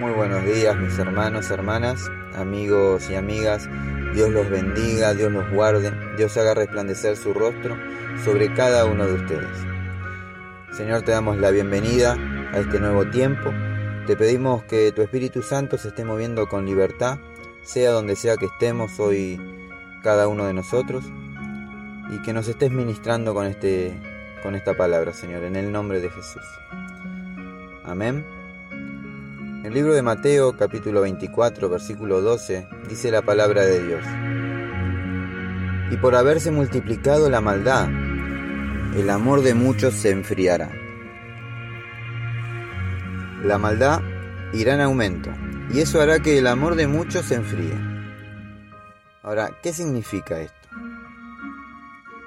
Muy buenos días mis hermanos, hermanas, amigos y amigas. Dios los bendiga, Dios los guarde, Dios haga resplandecer su rostro sobre cada uno de ustedes. Señor, te damos la bienvenida a este nuevo tiempo. Te pedimos que tu Espíritu Santo se esté moviendo con libertad, sea donde sea que estemos hoy cada uno de nosotros, y que nos estés ministrando con, este, con esta palabra, Señor, en el nombre de Jesús. Amén. El libro de Mateo capítulo 24 versículo 12 dice la palabra de Dios. Y por haberse multiplicado la maldad, el amor de muchos se enfriará. La maldad irá en aumento y eso hará que el amor de muchos se enfríe. Ahora, ¿qué significa esto?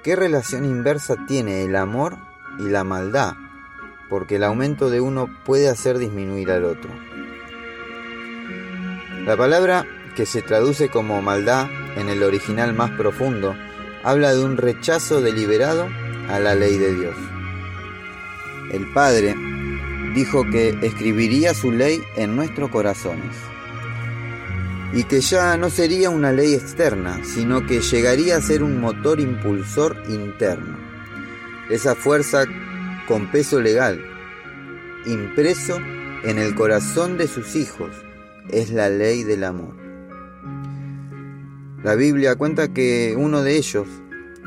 ¿Qué relación inversa tiene el amor y la maldad? Porque el aumento de uno puede hacer disminuir al otro. La palabra que se traduce como maldad en el original más profundo habla de un rechazo deliberado a la ley de Dios. El Padre dijo que escribiría su ley en nuestros corazones y que ya no sería una ley externa, sino que llegaría a ser un motor impulsor interno. Esa fuerza con peso legal, impreso en el corazón de sus hijos, es la ley del amor. La Biblia cuenta que uno de ellos,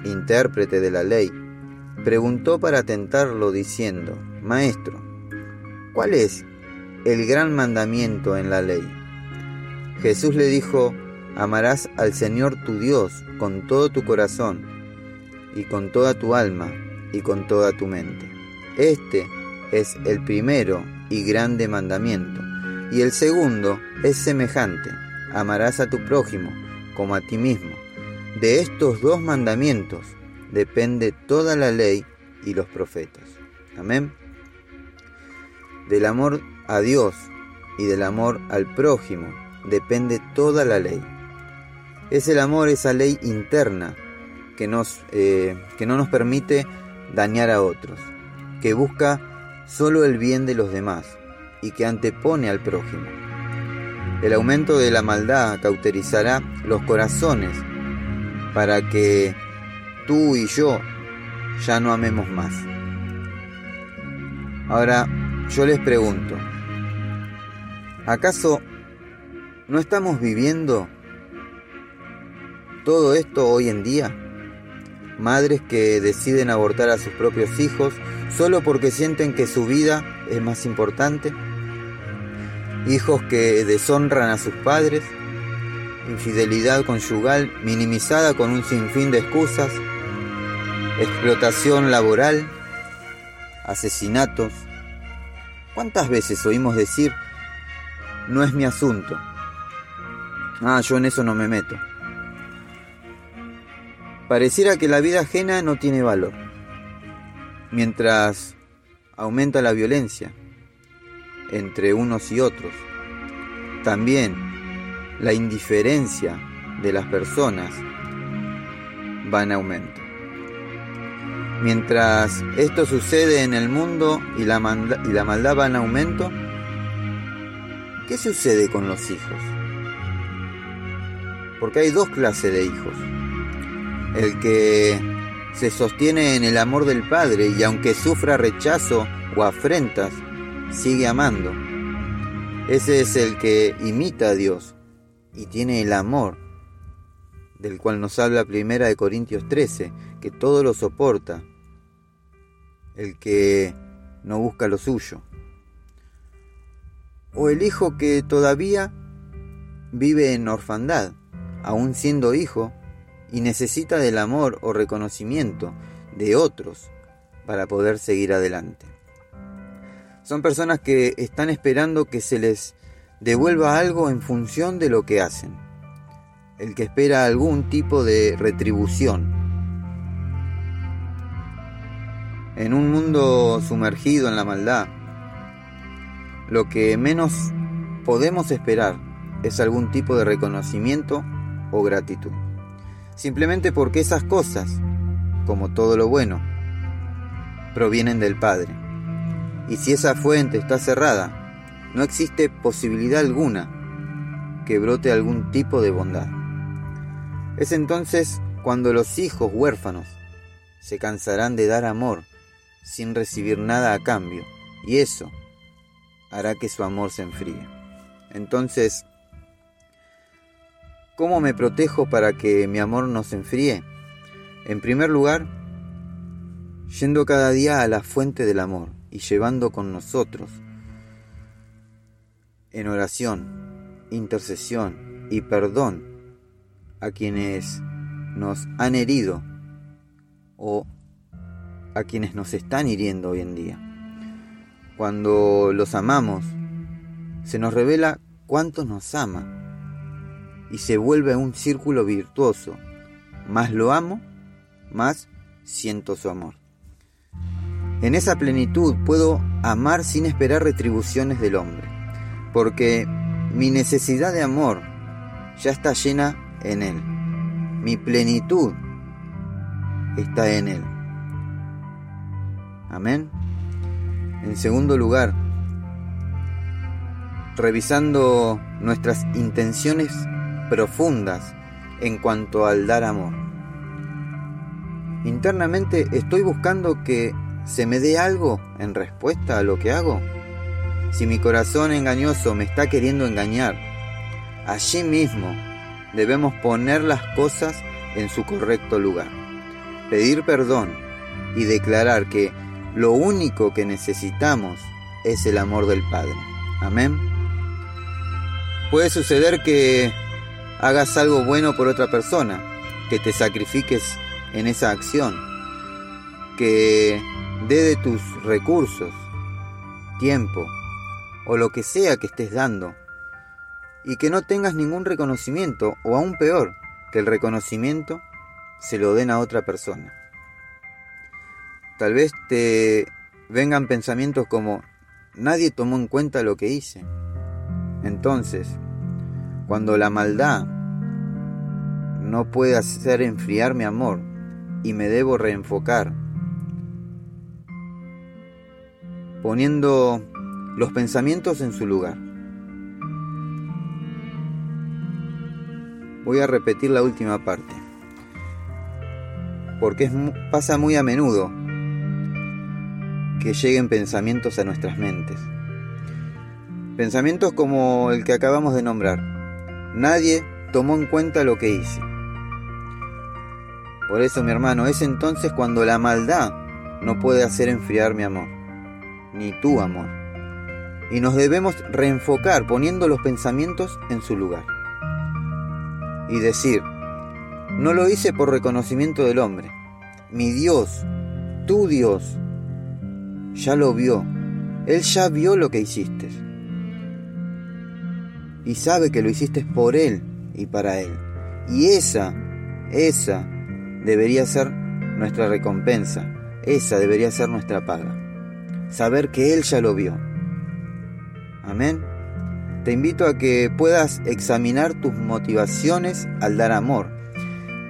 intérprete de la ley, preguntó para tentarlo diciendo, Maestro, ¿cuál es el gran mandamiento en la ley? Jesús le dijo, amarás al Señor tu Dios con todo tu corazón y con toda tu alma y con toda tu mente. Este es el primero y grande mandamiento. Y el segundo es semejante, amarás a tu prójimo como a ti mismo. De estos dos mandamientos depende toda la ley y los profetas. Amén. Del amor a Dios y del amor al prójimo depende toda la ley. Es el amor, esa ley interna que, nos, eh, que no nos permite dañar a otros, que busca solo el bien de los demás y que antepone al prójimo. El aumento de la maldad cauterizará los corazones para que tú y yo ya no amemos más. Ahora, yo les pregunto, ¿acaso no estamos viviendo todo esto hoy en día? Madres que deciden abortar a sus propios hijos solo porque sienten que su vida es más importante hijos que deshonran a sus padres, infidelidad conyugal minimizada con un sinfín de excusas, explotación laboral, asesinatos. ¿Cuántas veces oímos decir, no es mi asunto? Ah, yo en eso no me meto. Pareciera que la vida ajena no tiene valor, mientras aumenta la violencia, entre unos y otros. También la indiferencia de las personas va en aumento. Mientras esto sucede en el mundo y la, maldad va en aumento, ¿qué sucede con los hijos? Porque hay dos clases de hijos. El que se sostiene en el amor del Padre y aunque sufra rechazo o afrentas, sigue amando. Ese es el que imita a Dios y tiene el amor, del cual nos habla Primera de Corintios 13, que todo lo soporta, el que no busca lo suyo. O el hijo que todavía vive en orfandad, aún siendo hijo, y necesita del amor o reconocimiento de otros para poder seguir adelante. Son personas que están esperando que se les devuelva algo en función de lo que hacen. El que espera algún tipo de retribución. En un mundo sumergido en la maldad, lo que menos podemos esperar es algún tipo de reconocimiento o gratitud. Simplemente porque esas cosas, como todo lo bueno, provienen del Padre y si esa fuente está cerrada, no existe posibilidad alguna que brote algún tipo de bondad. Es entonces cuando los hijos huérfanos se cansarán de dar amor sin recibir nada a cambio, y eso hará que su amor se enfríe. Entonces, ¿cómo me protejo para que mi amor no se enfríe? En primer lugar, yendo cada día a la fuente del amor y llevando con nosotros en oración, intercesión y perdón a quienes nos han herido o a quienes nos están hiriendo hoy en día. Cuando los amamos, se nos revela cuánto nos ama y se vuelve un círculo virtuoso. Más lo amo, más siento su amor. En esa plenitud puedo amar sin esperar retribuciones del hombre, porque mi necesidad de amor ya está llena en Él. Mi plenitud está en Él. Amén. En segundo lugar, revisando nuestras intenciones profundas en cuanto al dar amor. Internamente estoy buscando que se me dé algo en respuesta a lo que hago. Si mi corazón engañoso me está queriendo engañar, allí mismo debemos poner las cosas en su correcto lugar, pedir perdón y declarar que lo único que necesitamos es el amor del Padre. Amén. Puede suceder que hagas algo bueno por otra persona, que te sacrifiques en esa acción, que dé de tus recursos, tiempo o lo que sea que estés dando y que no tengas ningún reconocimiento o aún peor, que el reconocimiento se lo den a otra persona. Tal vez te vengan pensamientos como nadie tomó en cuenta lo que hice. Entonces, cuando la maldad no puede hacer enfriar mi amor y me debo reenfocar, poniendo los pensamientos en su lugar. Voy a repetir la última parte, porque pasa muy a menudo que lleguen pensamientos a nuestras mentes. Pensamientos como el que acabamos de nombrar. Nadie tomó en cuenta lo que hice. Por eso, mi hermano, es entonces cuando la maldad no puede hacer enfriar mi amor, ni tu amor. Y nos debemos reenfocar poniendo los pensamientos en su lugar y decir, no lo hice por reconocimiento del hombre. Mi Dios, tu Dios, ya lo vio. Él ya vio lo que hiciste. Y sabe que lo hiciste por Él y para Él. Y esa, esa debería ser nuestra recompensa. Esa debería ser nuestra paga. Saber que Él ya lo vio. Amén te invito a que puedas examinar tus motivaciones al dar amor.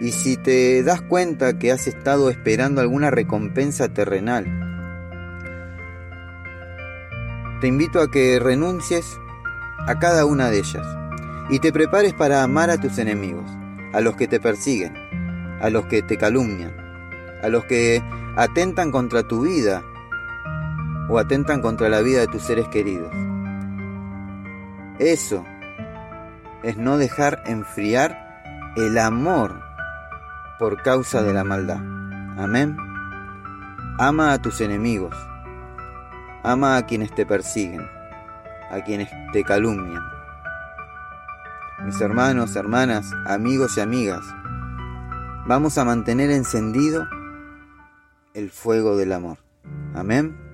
Y si te das cuenta que has estado esperando alguna recompensa terrenal, te invito a que renuncies a cada una de ellas y te prepares para amar a tus enemigos, a los que te persiguen, a los que te calumnian, a los que atentan contra tu vida o atentan contra la vida de tus seres queridos. Eso es no dejar enfriar el amor por causa de la maldad. Amén. Ama a tus enemigos. Ama a quienes te persiguen, a quienes te calumnian. Mis hermanos, hermanas, amigos y amigas, vamos a mantener encendido el fuego del amor. Amén.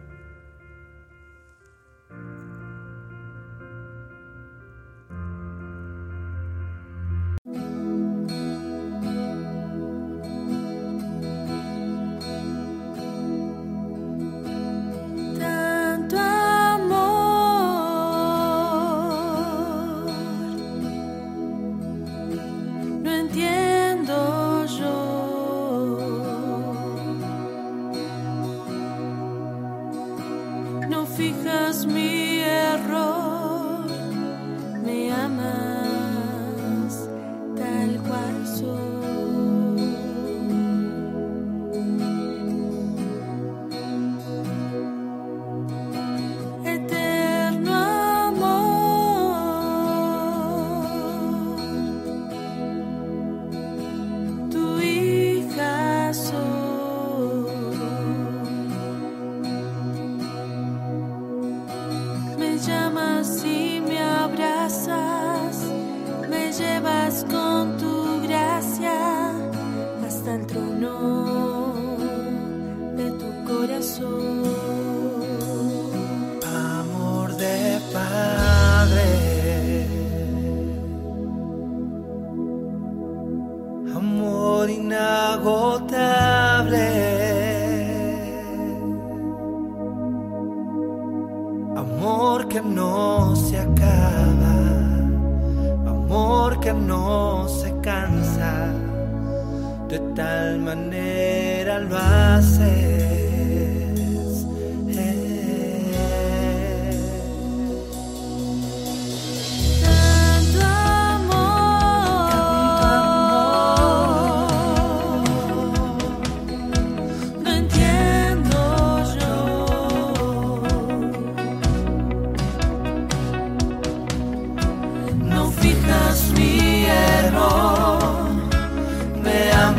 se cansa, de tal manera lo hace.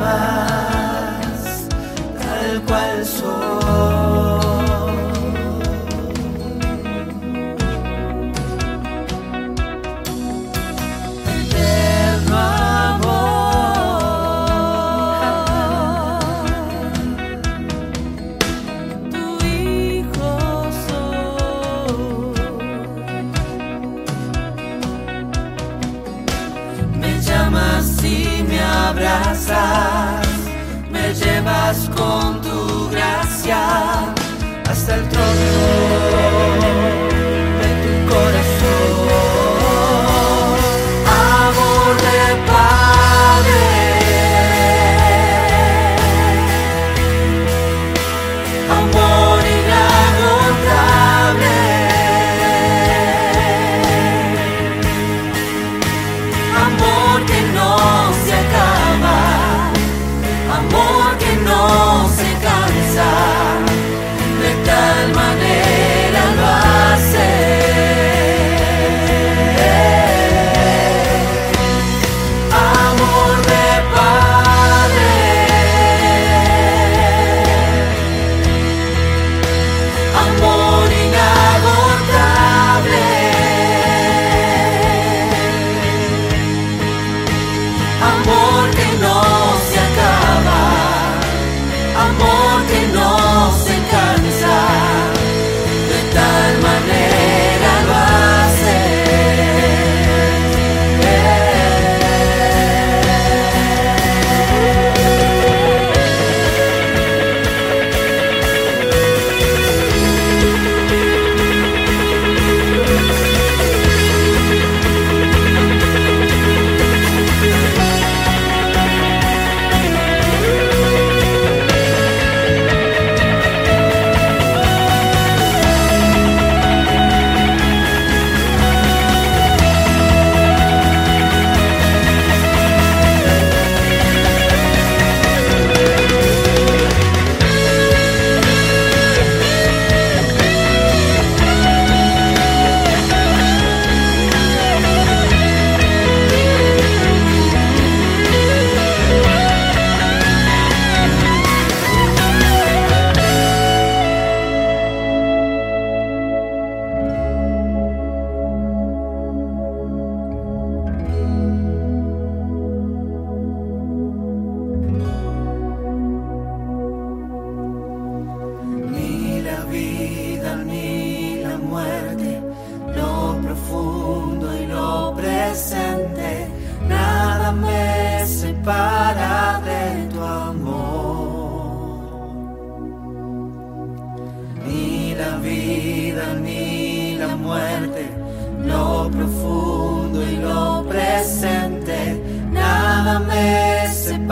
más, tal cual soy. con tu gracia hasta el trono.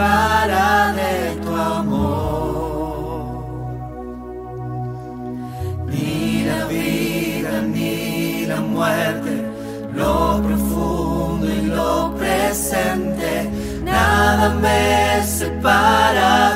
separa de tu amor. Ni la vida ni la muerte, lo profundo y lo presente, nada me separa